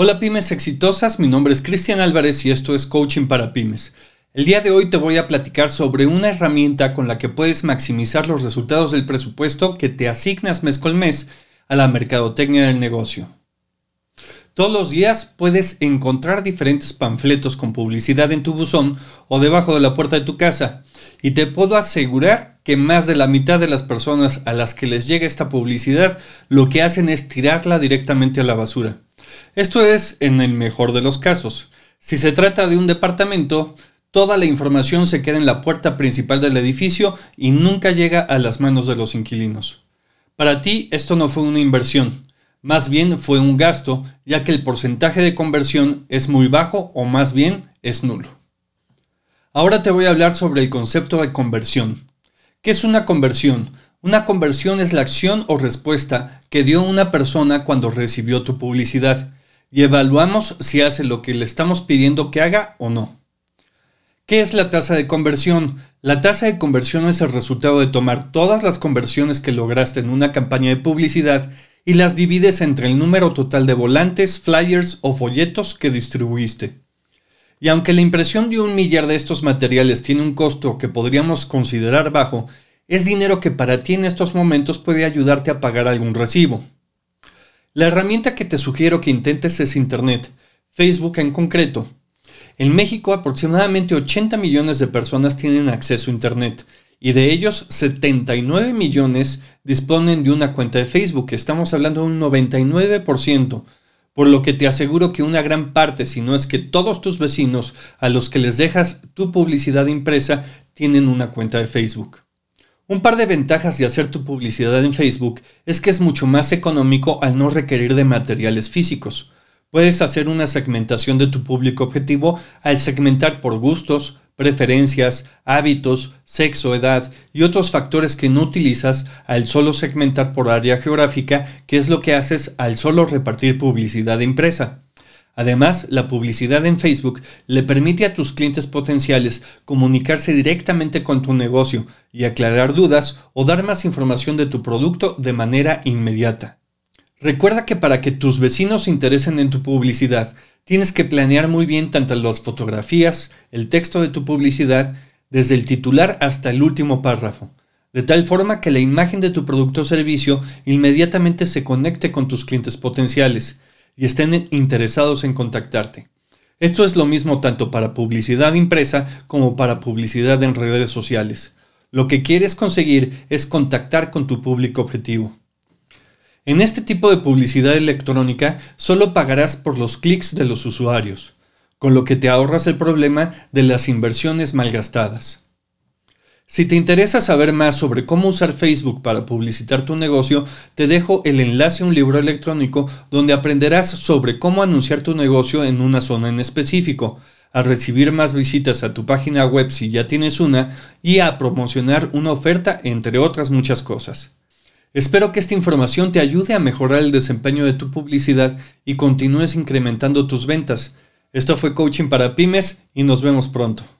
Hola pymes exitosas, mi nombre es Cristian Álvarez y esto es Coaching para Pymes. El día de hoy te voy a platicar sobre una herramienta con la que puedes maximizar los resultados del presupuesto que te asignas mes con mes a la mercadotecnia del negocio. Todos los días puedes encontrar diferentes panfletos con publicidad en tu buzón o debajo de la puerta de tu casa y te puedo asegurar que más de la mitad de las personas a las que les llega esta publicidad lo que hacen es tirarla directamente a la basura. Esto es en el mejor de los casos. Si se trata de un departamento, toda la información se queda en la puerta principal del edificio y nunca llega a las manos de los inquilinos. Para ti esto no fue una inversión, más bien fue un gasto, ya que el porcentaje de conversión es muy bajo o más bien es nulo. Ahora te voy a hablar sobre el concepto de conversión. ¿Qué es una conversión? Una conversión es la acción o respuesta que dio una persona cuando recibió tu publicidad y evaluamos si hace lo que le estamos pidiendo que haga o no. ¿Qué es la tasa de conversión? La tasa de conversión es el resultado de tomar todas las conversiones que lograste en una campaña de publicidad y las divides entre el número total de volantes, flyers o folletos que distribuiste. Y aunque la impresión de un millar de estos materiales tiene un costo que podríamos considerar bajo, es dinero que para ti en estos momentos puede ayudarte a pagar algún recibo. La herramienta que te sugiero que intentes es Internet, Facebook en concreto. En México aproximadamente 80 millones de personas tienen acceso a Internet y de ellos 79 millones disponen de una cuenta de Facebook. Estamos hablando de un 99%, por lo que te aseguro que una gran parte, si no es que todos tus vecinos a los que les dejas tu publicidad impresa, tienen una cuenta de Facebook. Un par de ventajas de hacer tu publicidad en Facebook es que es mucho más económico al no requerir de materiales físicos. Puedes hacer una segmentación de tu público objetivo al segmentar por gustos, preferencias, hábitos, sexo, edad y otros factores que no utilizas al solo segmentar por área geográfica, que es lo que haces al solo repartir publicidad impresa. Además, la publicidad en Facebook le permite a tus clientes potenciales comunicarse directamente con tu negocio y aclarar dudas o dar más información de tu producto de manera inmediata. Recuerda que para que tus vecinos se interesen en tu publicidad, tienes que planear muy bien tanto las fotografías, el texto de tu publicidad, desde el titular hasta el último párrafo, de tal forma que la imagen de tu producto o servicio inmediatamente se conecte con tus clientes potenciales y estén interesados en contactarte. Esto es lo mismo tanto para publicidad impresa como para publicidad en redes sociales. Lo que quieres conseguir es contactar con tu público objetivo. En este tipo de publicidad electrónica solo pagarás por los clics de los usuarios, con lo que te ahorras el problema de las inversiones malgastadas. Si te interesa saber más sobre cómo usar Facebook para publicitar tu negocio, te dejo el enlace a un libro electrónico donde aprenderás sobre cómo anunciar tu negocio en una zona en específico, a recibir más visitas a tu página web si ya tienes una y a promocionar una oferta, entre otras muchas cosas. Espero que esta información te ayude a mejorar el desempeño de tu publicidad y continúes incrementando tus ventas. Esto fue Coaching para Pymes y nos vemos pronto.